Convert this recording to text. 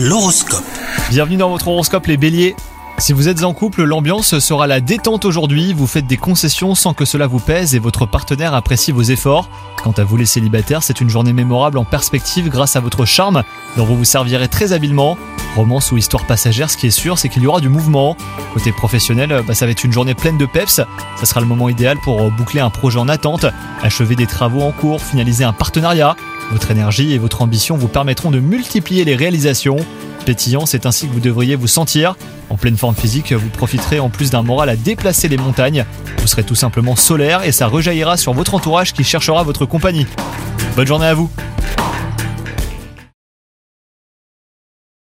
L'horoscope. Bienvenue dans votre horoscope les béliers. Si vous êtes en couple, l'ambiance sera la détente aujourd'hui, vous faites des concessions sans que cela vous pèse et votre partenaire apprécie vos efforts. Quant à vous les célibataires, c'est une journée mémorable en perspective grâce à votre charme dont vous vous servirez très habilement. Romance ou histoire passagère, ce qui est sûr, c'est qu'il y aura du mouvement. Côté professionnel, bah, ça va être une journée pleine de peps. Ça sera le moment idéal pour boucler un projet en attente, achever des travaux en cours, finaliser un partenariat. Votre énergie et votre ambition vous permettront de multiplier les réalisations. Pétillant, c'est ainsi que vous devriez vous sentir. En pleine forme physique, vous profiterez en plus d'un moral à déplacer les montagnes. Vous serez tout simplement solaire et ça rejaillira sur votre entourage qui cherchera votre compagnie. Bonne journée à vous